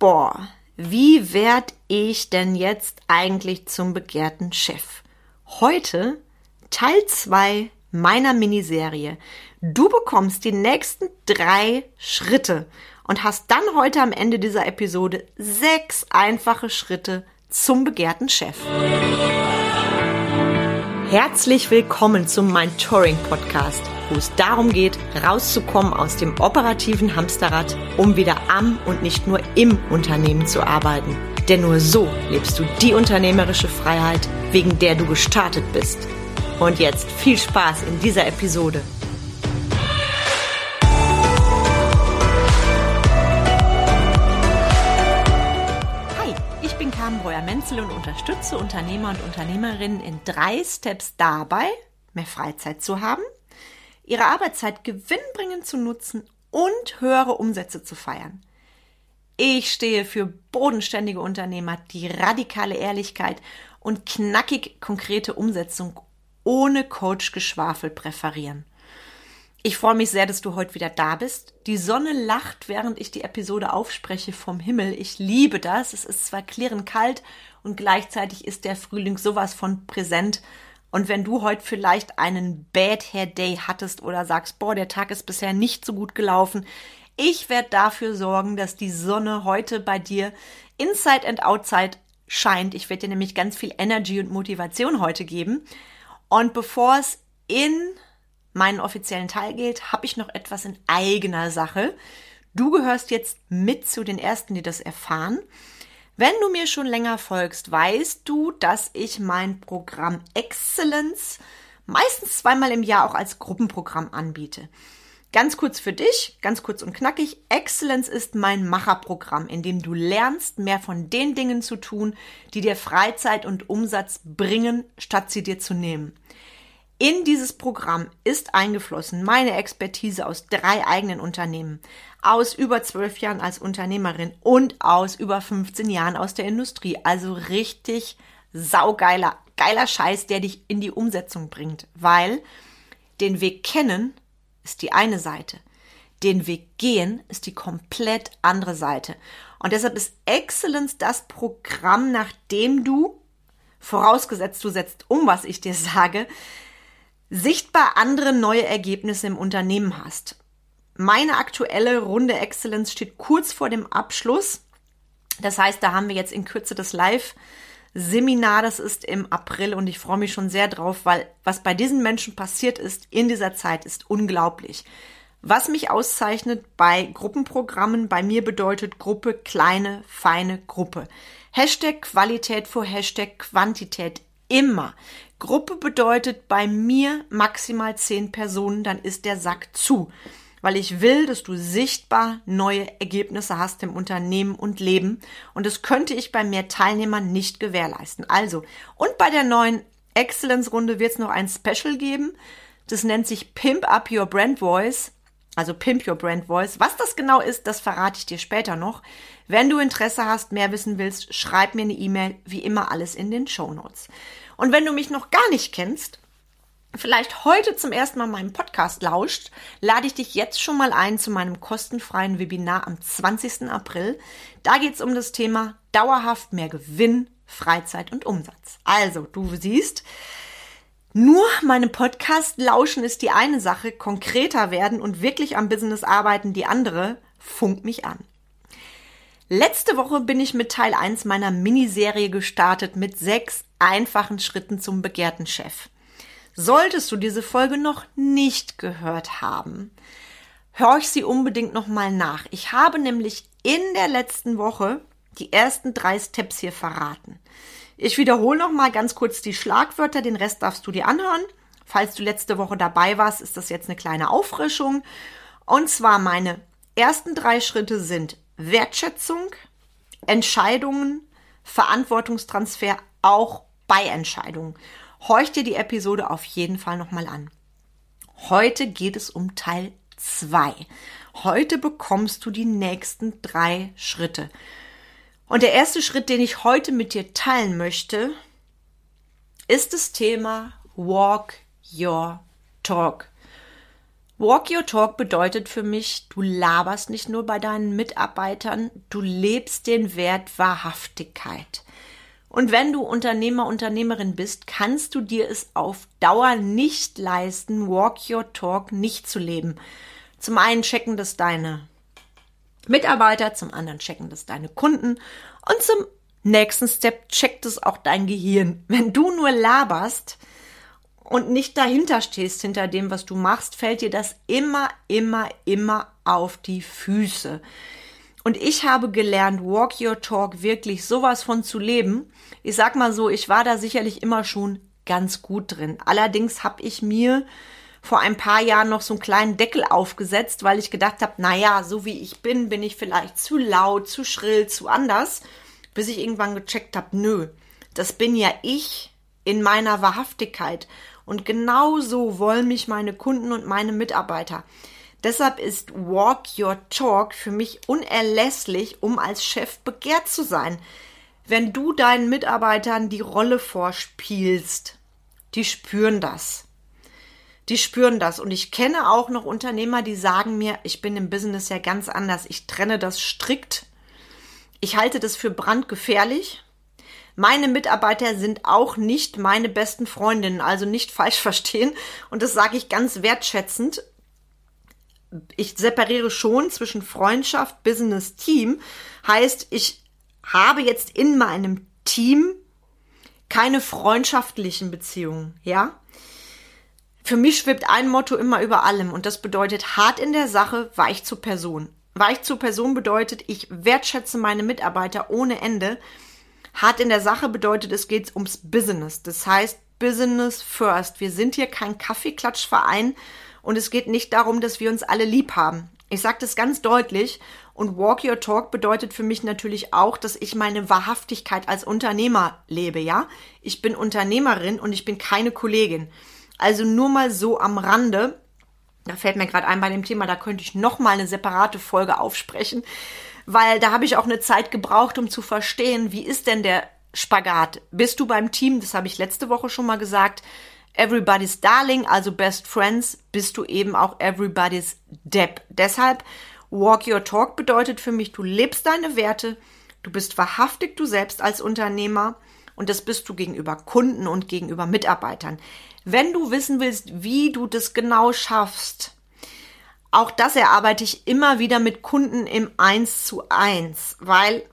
boah, wie werd ich denn jetzt eigentlich zum begehrten Chef? Heute Teil 2 meiner Miniserie. Du bekommst die nächsten drei Schritte und hast dann heute am Ende dieser Episode sechs einfache Schritte zum begehrten Chef. Herzlich willkommen zum Mind Touring Podcast, wo es darum geht, rauszukommen aus dem operativen Hamsterrad, um wieder am und nicht nur im Unternehmen zu arbeiten. Denn nur so lebst du die unternehmerische Freiheit, wegen der du gestartet bist. Und jetzt viel Spaß in dieser Episode. Carmen Breuer-Menzel und unterstütze Unternehmer und Unternehmerinnen in drei Steps dabei, mehr Freizeit zu haben, ihre Arbeitszeit gewinnbringend zu nutzen und höhere Umsätze zu feiern. Ich stehe für bodenständige Unternehmer, die radikale Ehrlichkeit und knackig konkrete Umsetzung ohne Coach-Geschwafel präferieren. Ich freue mich sehr, dass du heute wieder da bist. Die Sonne lacht, während ich die Episode aufspreche vom Himmel. Ich liebe das. Es ist zwar klirrend kalt und gleichzeitig ist der Frühling sowas von präsent. Und wenn du heute vielleicht einen Bad Hair Day hattest oder sagst, boah, der Tag ist bisher nicht so gut gelaufen, ich werde dafür sorgen, dass die Sonne heute bei dir inside and outside scheint. Ich werde dir nämlich ganz viel Energy und Motivation heute geben. Und bevor es in meinen offiziellen Teil gilt, habe ich noch etwas in eigener Sache. Du gehörst jetzt mit zu den Ersten, die das erfahren. Wenn du mir schon länger folgst, weißt du, dass ich mein Programm Excellence meistens zweimal im Jahr auch als Gruppenprogramm anbiete. Ganz kurz für dich, ganz kurz und knackig. Excellence ist mein Macherprogramm, in dem du lernst, mehr von den Dingen zu tun, die dir Freizeit und Umsatz bringen, statt sie dir zu nehmen. In dieses Programm ist eingeflossen meine Expertise aus drei eigenen Unternehmen, aus über zwölf Jahren als Unternehmerin und aus über 15 Jahren aus der Industrie. Also richtig saugeiler, geiler Scheiß, der dich in die Umsetzung bringt, weil den Weg kennen ist die eine Seite. Den Weg gehen ist die komplett andere Seite. Und deshalb ist Excellence das Programm, nach dem du, vorausgesetzt du setzt um, was ich dir sage, sichtbar andere neue Ergebnisse im Unternehmen hast. Meine aktuelle Runde Excellence steht kurz vor dem Abschluss. Das heißt, da haben wir jetzt in Kürze das Live Seminar, das ist im April und ich freue mich schon sehr drauf, weil was bei diesen Menschen passiert ist in dieser Zeit ist unglaublich. Was mich auszeichnet bei Gruppenprogrammen, bei mir bedeutet Gruppe kleine, feine Gruppe. Hashtag Qualität vor Hashtag Quantität immer. Gruppe bedeutet bei mir maximal zehn Personen, dann ist der Sack zu. Weil ich will, dass du sichtbar neue Ergebnisse hast im Unternehmen und Leben. Und das könnte ich bei mehr Teilnehmern nicht gewährleisten. Also, und bei der neuen Excellence-Runde wird es noch ein Special geben. Das nennt sich Pimp Up Your Brand Voice. Also Pimp Your Brand Voice. Was das genau ist, das verrate ich dir später noch. Wenn du Interesse hast, mehr wissen willst, schreib mir eine E-Mail. Wie immer alles in den Show Notes. Und wenn du mich noch gar nicht kennst, vielleicht heute zum ersten Mal meinem Podcast lauscht, lade ich dich jetzt schon mal ein zu meinem kostenfreien Webinar am 20. April. Da geht es um das Thema dauerhaft mehr Gewinn, Freizeit und Umsatz. Also, du siehst, nur meinem Podcast lauschen ist die eine Sache, konkreter werden und wirklich am Business arbeiten die andere. Funk mich an. Letzte Woche bin ich mit Teil 1 meiner Miniserie gestartet mit sechs einfachen Schritten zum begehrten Chef. Solltest du diese Folge noch nicht gehört haben, horch sie unbedingt nochmal nach. Ich habe nämlich in der letzten Woche die ersten drei Steps hier verraten. Ich wiederhole nochmal ganz kurz die Schlagwörter, den Rest darfst du dir anhören. Falls du letzte Woche dabei warst, ist das jetzt eine kleine Auffrischung. Und zwar meine ersten drei Schritte sind Wertschätzung, Entscheidungen, Verantwortungstransfer auch bei Entscheidungen. Horch dir die Episode auf jeden Fall nochmal an. Heute geht es um Teil 2. Heute bekommst du die nächsten drei Schritte. Und der erste Schritt, den ich heute mit dir teilen möchte, ist das Thema Walk Your Talk. Walk Your Talk bedeutet für mich, du laberst nicht nur bei deinen Mitarbeitern, du lebst den Wert Wahrhaftigkeit. Und wenn du Unternehmer, Unternehmerin bist, kannst du dir es auf Dauer nicht leisten, Walk Your Talk nicht zu leben. Zum einen checken das deine Mitarbeiter, zum anderen checken das deine Kunden und zum nächsten Step checkt es auch dein Gehirn. Wenn du nur laberst, und nicht dahinter stehst, hinter dem, was du machst, fällt dir das immer, immer, immer auf die Füße. Und ich habe gelernt, Walk Your Talk wirklich sowas von zu leben. Ich sag mal so, ich war da sicherlich immer schon ganz gut drin. Allerdings habe ich mir vor ein paar Jahren noch so einen kleinen Deckel aufgesetzt, weil ich gedacht habe, naja, so wie ich bin, bin ich vielleicht zu laut, zu schrill, zu anders, bis ich irgendwann gecheckt habe, nö, das bin ja ich in meiner Wahrhaftigkeit. Und genau so wollen mich meine Kunden und meine Mitarbeiter. Deshalb ist Walk Your Talk für mich unerlässlich, um als Chef begehrt zu sein. Wenn du deinen Mitarbeitern die Rolle vorspielst, die spüren das. Die spüren das. Und ich kenne auch noch Unternehmer, die sagen mir, ich bin im Business ja ganz anders. Ich trenne das strikt. Ich halte das für brandgefährlich. Meine Mitarbeiter sind auch nicht meine besten Freundinnen, also nicht falsch verstehen. Und das sage ich ganz wertschätzend. Ich separiere schon zwischen Freundschaft, Business, Team. Heißt, ich habe jetzt in meinem Team keine freundschaftlichen Beziehungen, ja? Für mich schwebt ein Motto immer über allem und das bedeutet hart in der Sache, weich zur Person. Weich zur Person bedeutet, ich wertschätze meine Mitarbeiter ohne Ende Hart in der Sache bedeutet, es geht ums Business. Das heißt, Business first. Wir sind hier kein Kaffeeklatschverein und es geht nicht darum, dass wir uns alle lieb haben. Ich sage das ganz deutlich und Walk Your Talk bedeutet für mich natürlich auch, dass ich meine Wahrhaftigkeit als Unternehmer lebe, ja? Ich bin Unternehmerin und ich bin keine Kollegin. Also nur mal so am Rande. Da fällt mir gerade ein bei dem Thema, da könnte ich noch mal eine separate Folge aufsprechen weil da habe ich auch eine Zeit gebraucht, um zu verstehen, wie ist denn der Spagat? Bist du beim Team, das habe ich letzte Woche schon mal gesagt, everybody's darling, also best friends, bist du eben auch everybody's Depp. Deshalb walk your talk bedeutet für mich, du lebst deine Werte, du bist wahrhaftig du selbst als Unternehmer und das bist du gegenüber Kunden und gegenüber Mitarbeitern. Wenn du wissen willst, wie du das genau schaffst, auch das erarbeite ich immer wieder mit Kunden im Eins zu eins, weil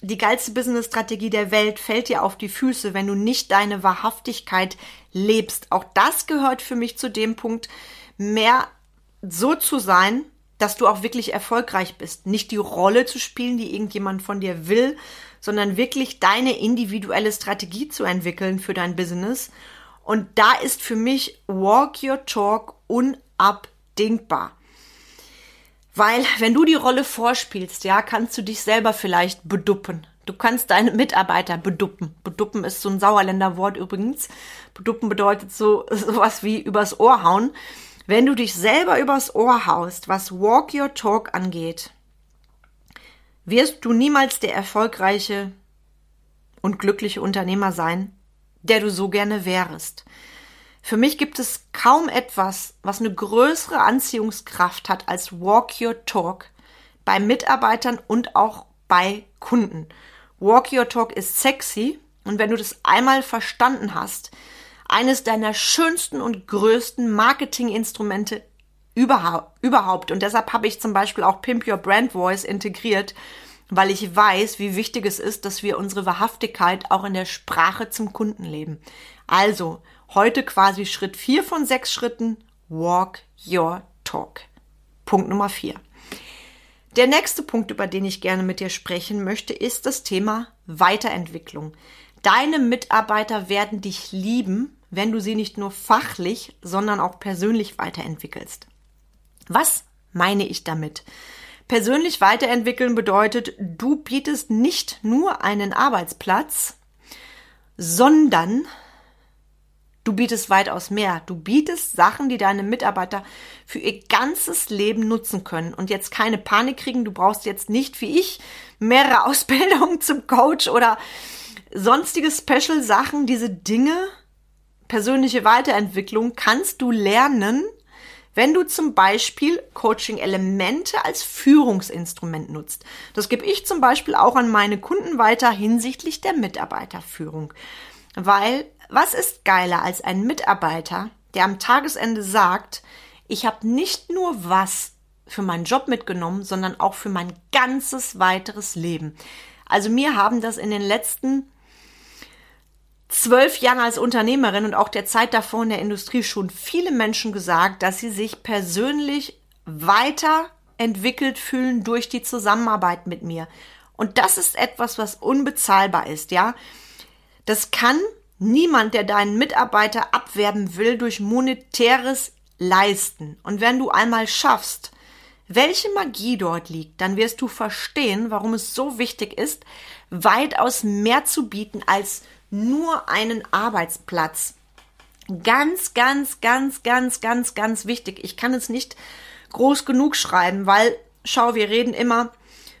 die geilste Business-Strategie der Welt fällt dir auf die Füße, wenn du nicht deine Wahrhaftigkeit lebst. Auch das gehört für mich zu dem Punkt, mehr so zu sein, dass du auch wirklich erfolgreich bist. Nicht die Rolle zu spielen, die irgendjemand von dir will, sondern wirklich deine individuelle Strategie zu entwickeln für dein Business. Und da ist für mich Walk Your Talk unabdingbar. Weil, wenn du die Rolle vorspielst, ja, kannst du dich selber vielleicht beduppen. Du kannst deine Mitarbeiter beduppen. Beduppen ist so ein Sauerländer Wort übrigens. Beduppen bedeutet so sowas wie übers Ohr hauen. Wenn du dich selber übers Ohr haust, was Walk Your Talk angeht, wirst du niemals der erfolgreiche und glückliche Unternehmer sein, der du so gerne wärst. Für mich gibt es kaum etwas, was eine größere Anziehungskraft hat als Walk Your Talk bei Mitarbeitern und auch bei Kunden. Walk Your Talk ist sexy und wenn du das einmal verstanden hast, eines deiner schönsten und größten Marketinginstrumente überhaupt. Und deshalb habe ich zum Beispiel auch Pimp Your Brand Voice integriert, weil ich weiß, wie wichtig es ist, dass wir unsere Wahrhaftigkeit auch in der Sprache zum Kunden leben. Also, Heute quasi Schritt 4 von 6 Schritten. Walk your talk. Punkt Nummer 4. Der nächste Punkt, über den ich gerne mit dir sprechen möchte, ist das Thema Weiterentwicklung. Deine Mitarbeiter werden dich lieben, wenn du sie nicht nur fachlich, sondern auch persönlich weiterentwickelst. Was meine ich damit? Persönlich weiterentwickeln bedeutet, du bietest nicht nur einen Arbeitsplatz, sondern Du bietest weitaus mehr. Du bietest Sachen, die deine Mitarbeiter für ihr ganzes Leben nutzen können. Und jetzt keine Panik kriegen. Du brauchst jetzt nicht wie ich mehrere Ausbildungen zum Coach oder sonstige Special Sachen. Diese Dinge, persönliche Weiterentwicklung kannst du lernen, wenn du zum Beispiel Coaching-Elemente als Führungsinstrument nutzt. Das gebe ich zum Beispiel auch an meine Kunden weiter hinsichtlich der Mitarbeiterführung. Weil was ist geiler als ein Mitarbeiter, der am Tagesende sagt, ich habe nicht nur was für meinen Job mitgenommen, sondern auch für mein ganzes weiteres Leben. Also mir haben das in den letzten zwölf Jahren als Unternehmerin und auch der Zeit davor in der Industrie schon viele Menschen gesagt, dass sie sich persönlich weiterentwickelt fühlen durch die Zusammenarbeit mit mir. Und das ist etwas, was unbezahlbar ist, ja. Das kann niemand, der deinen Mitarbeiter abwerben will, durch monetäres Leisten. Und wenn du einmal schaffst, welche Magie dort liegt, dann wirst du verstehen, warum es so wichtig ist, weitaus mehr zu bieten als nur einen Arbeitsplatz. Ganz, ganz, ganz, ganz, ganz, ganz wichtig. Ich kann es nicht groß genug schreiben, weil, schau, wir reden immer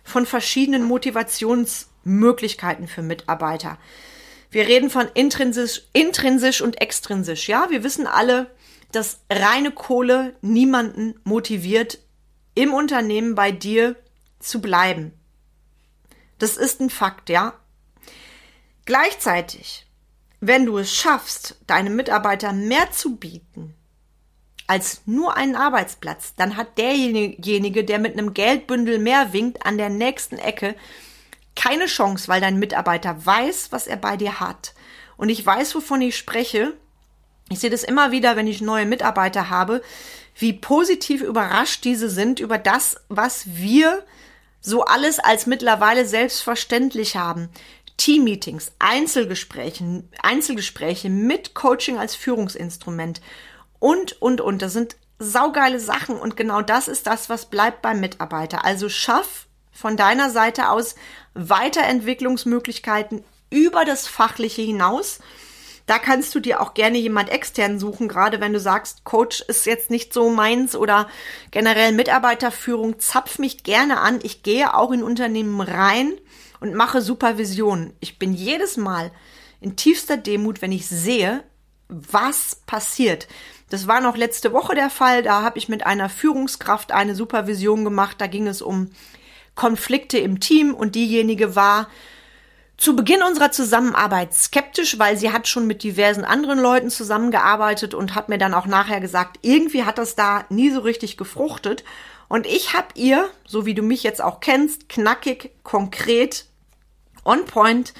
von verschiedenen Motivationsmöglichkeiten für Mitarbeiter. Wir reden von intrinsisch, intrinsisch und extrinsisch. Ja, wir wissen alle, dass reine Kohle niemanden motiviert, im Unternehmen bei dir zu bleiben. Das ist ein Fakt, ja. Gleichzeitig, wenn du es schaffst, deinem Mitarbeiter mehr zu bieten als nur einen Arbeitsplatz, dann hat derjenige, der mit einem Geldbündel mehr winkt, an der nächsten Ecke keine Chance, weil dein Mitarbeiter weiß, was er bei dir hat. Und ich weiß, wovon ich spreche. Ich sehe das immer wieder, wenn ich neue Mitarbeiter habe, wie positiv überrascht diese sind über das, was wir so alles als mittlerweile selbstverständlich haben. Teammeetings, Einzelgespräche, Einzelgespräche mit Coaching als Führungsinstrument und, und, und. Das sind saugeile Sachen und genau das ist das, was bleibt beim Mitarbeiter. Also schaff von deiner Seite aus Weiterentwicklungsmöglichkeiten über das Fachliche hinaus. Da kannst du dir auch gerne jemand extern suchen, gerade wenn du sagst, Coach ist jetzt nicht so meins oder generell Mitarbeiterführung, zapf mich gerne an. Ich gehe auch in Unternehmen rein und mache Supervision. Ich bin jedes Mal in tiefster Demut, wenn ich sehe, was passiert. Das war noch letzte Woche der Fall. Da habe ich mit einer Führungskraft eine Supervision gemacht. Da ging es um Konflikte im Team und diejenige war zu Beginn unserer Zusammenarbeit skeptisch, weil sie hat schon mit diversen anderen Leuten zusammengearbeitet und hat mir dann auch nachher gesagt, irgendwie hat das da nie so richtig gefruchtet. Und ich habe ihr, so wie du mich jetzt auch kennst, knackig, konkret on point,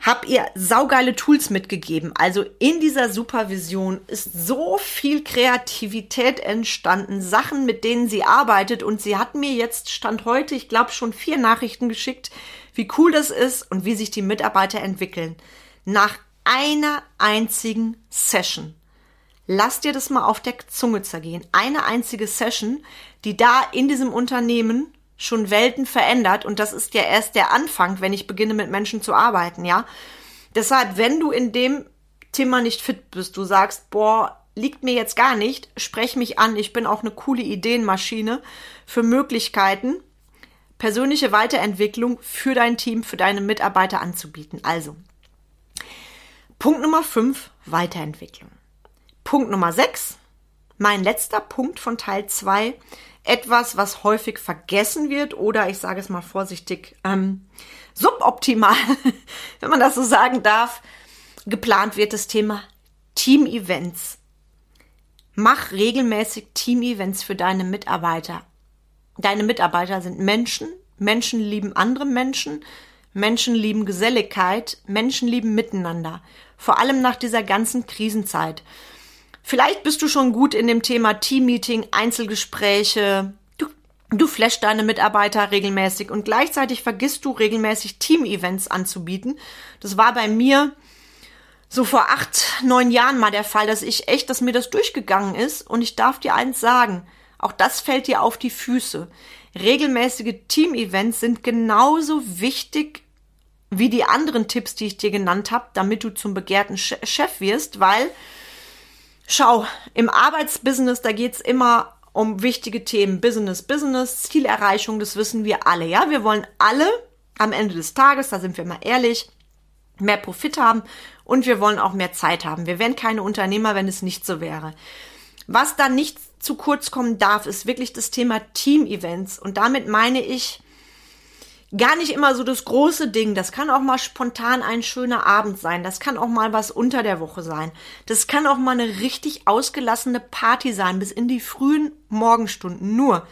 hab ihr saugeile Tools mitgegeben. Also in dieser Supervision ist so viel Kreativität entstanden, Sachen, mit denen sie arbeitet. Und sie hat mir jetzt Stand heute, ich glaube, schon vier Nachrichten geschickt, wie cool das ist und wie sich die Mitarbeiter entwickeln. Nach einer einzigen Session. Lass dir das mal auf der Zunge zergehen. Eine einzige Session, die da in diesem Unternehmen schon Welten verändert und das ist ja erst der Anfang, wenn ich beginne mit Menschen zu arbeiten, ja. Deshalb, wenn du in dem Thema nicht fit bist, du sagst, boah, liegt mir jetzt gar nicht, sprech mich an, ich bin auch eine coole Ideenmaschine für Möglichkeiten, persönliche Weiterentwicklung für dein Team, für deine Mitarbeiter anzubieten. Also, Punkt Nummer 5, Weiterentwicklung. Punkt Nummer 6, mein letzter Punkt von Teil 2, etwas, was häufig vergessen wird oder ich sage es mal vorsichtig, ähm, suboptimal, wenn man das so sagen darf, geplant wird das Thema Team-Events. Mach regelmäßig Team-Events für deine Mitarbeiter. Deine Mitarbeiter sind Menschen, Menschen lieben andere Menschen, Menschen lieben Geselligkeit, Menschen lieben Miteinander. Vor allem nach dieser ganzen Krisenzeit. Vielleicht bist du schon gut in dem Thema Teammeeting, Einzelgespräche. Du, du flashst deine Mitarbeiter regelmäßig und gleichzeitig vergisst du regelmäßig Team-Events anzubieten. Das war bei mir so vor acht, neun Jahren mal der Fall, dass ich echt, dass mir das durchgegangen ist. Und ich darf dir eins sagen, auch das fällt dir auf die Füße. Regelmäßige Team-Events sind genauso wichtig wie die anderen Tipps, die ich dir genannt habe, damit du zum begehrten Chef wirst, weil Schau, im Arbeitsbusiness, da geht's immer um wichtige Themen. Business, Business, Zielerreichung, das wissen wir alle. Ja, wir wollen alle am Ende des Tages, da sind wir mal ehrlich, mehr Profit haben und wir wollen auch mehr Zeit haben. Wir wären keine Unternehmer, wenn es nicht so wäre. Was da nicht zu kurz kommen darf, ist wirklich das Thema Team-Events. Und damit meine ich gar nicht immer so das große Ding. Das kann auch mal spontan ein schöner Abend sein. Das kann auch mal was unter der Woche sein. Das kann auch mal eine richtig ausgelassene Party sein, bis in die frühen Morgenstunden. Nur,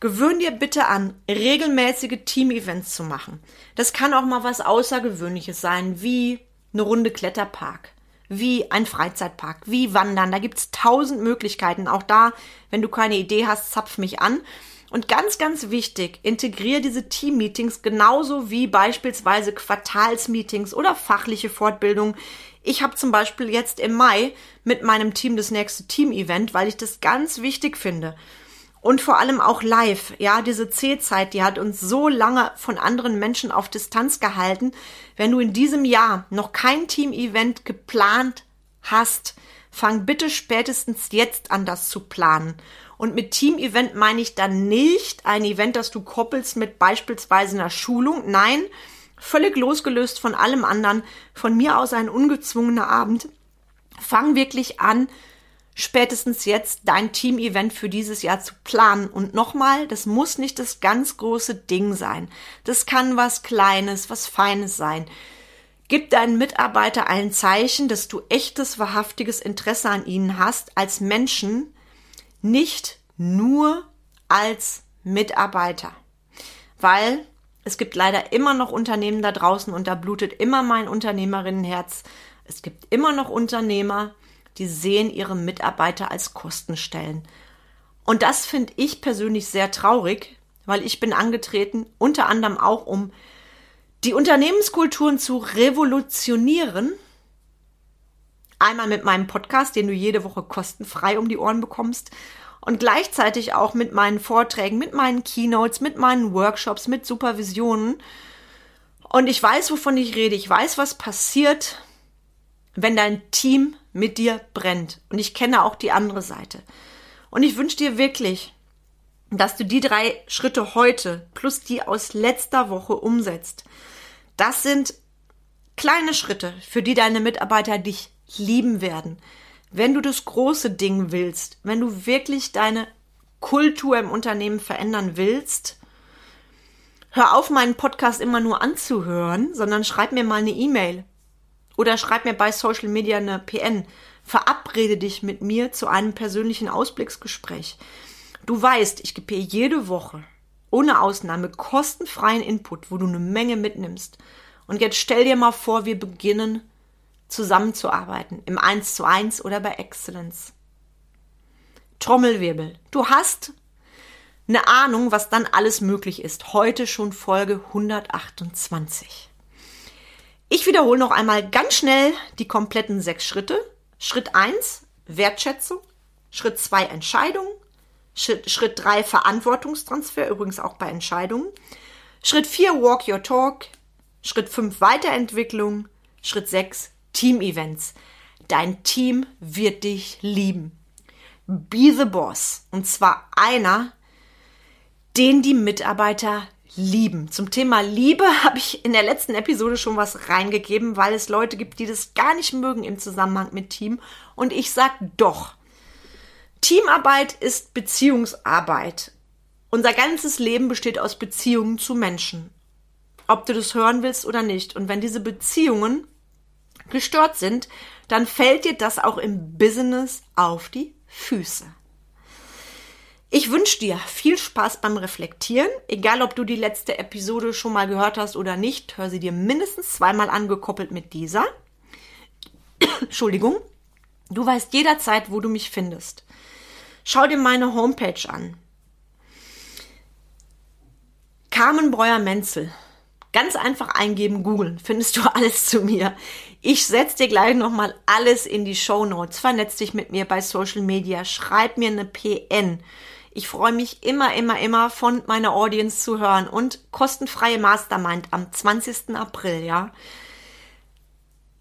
gewöhn dir bitte an, regelmäßige Team-Events zu machen. Das kann auch mal was Außergewöhnliches sein, wie eine Runde Kletterpark wie ein Freizeitpark, wie Wandern. Da gibt's tausend Möglichkeiten. Auch da, wenn du keine Idee hast, zapf mich an. Und ganz, ganz wichtig, integriere diese Team-Meetings genauso wie beispielsweise Quartalsmeetings oder fachliche Fortbildung. Ich habe zum Beispiel jetzt im Mai mit meinem Team das nächste Team-Event, weil ich das ganz wichtig finde. Und vor allem auch live. Ja, diese C-Zeit, die hat uns so lange von anderen Menschen auf Distanz gehalten. Wenn du in diesem Jahr noch kein Team-Event geplant hast, fang bitte spätestens jetzt an, das zu planen. Und mit Team-Event meine ich dann nicht ein Event, das du koppelst mit beispielsweise einer Schulung. Nein, völlig losgelöst von allem anderen. Von mir aus ein ungezwungener Abend. Fang wirklich an, spätestens jetzt dein Team-Event für dieses Jahr zu planen. Und nochmal, das muss nicht das ganz große Ding sein. Das kann was Kleines, was Feines sein. Gib deinen Mitarbeiter ein Zeichen, dass du echtes, wahrhaftiges Interesse an ihnen hast, als Menschen, nicht nur als Mitarbeiter. Weil es gibt leider immer noch Unternehmen da draußen und da blutet immer mein Unternehmerinnenherz. Es gibt immer noch Unternehmer, die sehen ihre Mitarbeiter als Kostenstellen. Und das finde ich persönlich sehr traurig, weil ich bin angetreten, unter anderem auch um die Unternehmenskulturen zu revolutionieren. Einmal mit meinem Podcast, den du jede Woche kostenfrei um die Ohren bekommst. Und gleichzeitig auch mit meinen Vorträgen, mit meinen Keynotes, mit meinen Workshops, mit Supervisionen. Und ich weiß, wovon ich rede. Ich weiß, was passiert, wenn dein Team mit dir brennt. Und ich kenne auch die andere Seite. Und ich wünsche dir wirklich, dass du die drei Schritte heute plus die aus letzter Woche umsetzt. Das sind kleine Schritte, für die deine Mitarbeiter dich lieben werden. Wenn du das große Ding willst, wenn du wirklich deine Kultur im Unternehmen verändern willst, hör auf, meinen Podcast immer nur anzuhören, sondern schreib mir mal eine E-Mail oder schreib mir bei Social Media eine PN. Verabrede dich mit mir zu einem persönlichen Ausblicksgespräch. Du weißt, ich gebe jede Woche ohne Ausnahme kostenfreien Input, wo du eine Menge mitnimmst. Und jetzt stell dir mal vor, wir beginnen zusammenzuarbeiten im 1 zu 1 oder bei Excellence. Trommelwirbel. Du hast eine Ahnung, was dann alles möglich ist. Heute schon Folge 128. Ich wiederhole noch einmal ganz schnell die kompletten sechs Schritte. Schritt eins Wertschätzung. Schritt zwei Entscheidung. Schritt, Schritt drei Verantwortungstransfer, übrigens auch bei Entscheidungen. Schritt vier Walk Your Talk. Schritt fünf Weiterentwicklung. Schritt sechs Team-Events. Dein Team wird dich lieben. Be the Boss. Und zwar einer, den die Mitarbeiter lieben. Zum Thema Liebe habe ich in der letzten Episode schon was reingegeben, weil es Leute gibt, die das gar nicht mögen im Zusammenhang mit Team. Und ich sag doch, Teamarbeit ist Beziehungsarbeit. Unser ganzes Leben besteht aus Beziehungen zu Menschen. Ob du das hören willst oder nicht. Und wenn diese Beziehungen gestört sind, dann fällt dir das auch im Business auf die Füße. Ich wünsche dir viel Spaß beim Reflektieren. Egal, ob du die letzte Episode schon mal gehört hast oder nicht, hör sie dir mindestens zweimal angekoppelt mit dieser. Entschuldigung. Du weißt jederzeit, wo du mich findest. Schau dir meine Homepage an. Carmen Breuer-Menzel. Ganz einfach eingeben, googeln, findest du alles zu mir. Ich setze dir gleich nochmal alles in die Show Notes. Vernetz dich mit mir bei Social Media. Schreib mir eine PN. Ich freue mich immer, immer, immer von meiner Audience zu hören und kostenfreie Mastermind am 20. April, ja.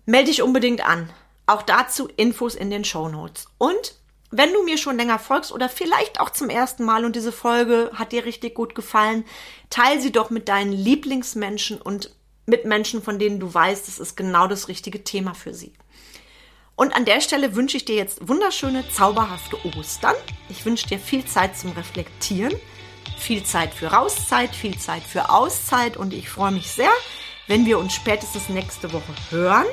Melde dich unbedingt an. Auch dazu Infos in den Show Notes. Und wenn du mir schon länger folgst oder vielleicht auch zum ersten Mal und diese Folge hat dir richtig gut gefallen, teile sie doch mit deinen Lieblingsmenschen und mit Menschen, von denen du weißt, es ist genau das richtige Thema für sie. Und an der Stelle wünsche ich dir jetzt wunderschöne, zauberhafte Ostern. Ich wünsche dir viel Zeit zum Reflektieren, viel Zeit für Rauszeit, viel Zeit für Auszeit und ich freue mich sehr, wenn wir uns spätestens nächste Woche hören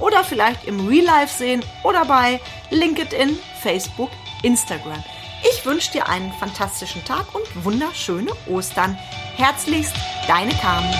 oder vielleicht im Real Life sehen oder bei LinkedIn, Facebook, Instagram. Ich wünsche dir einen fantastischen Tag und wunderschöne Ostern. Herzlichst, deine Carmen.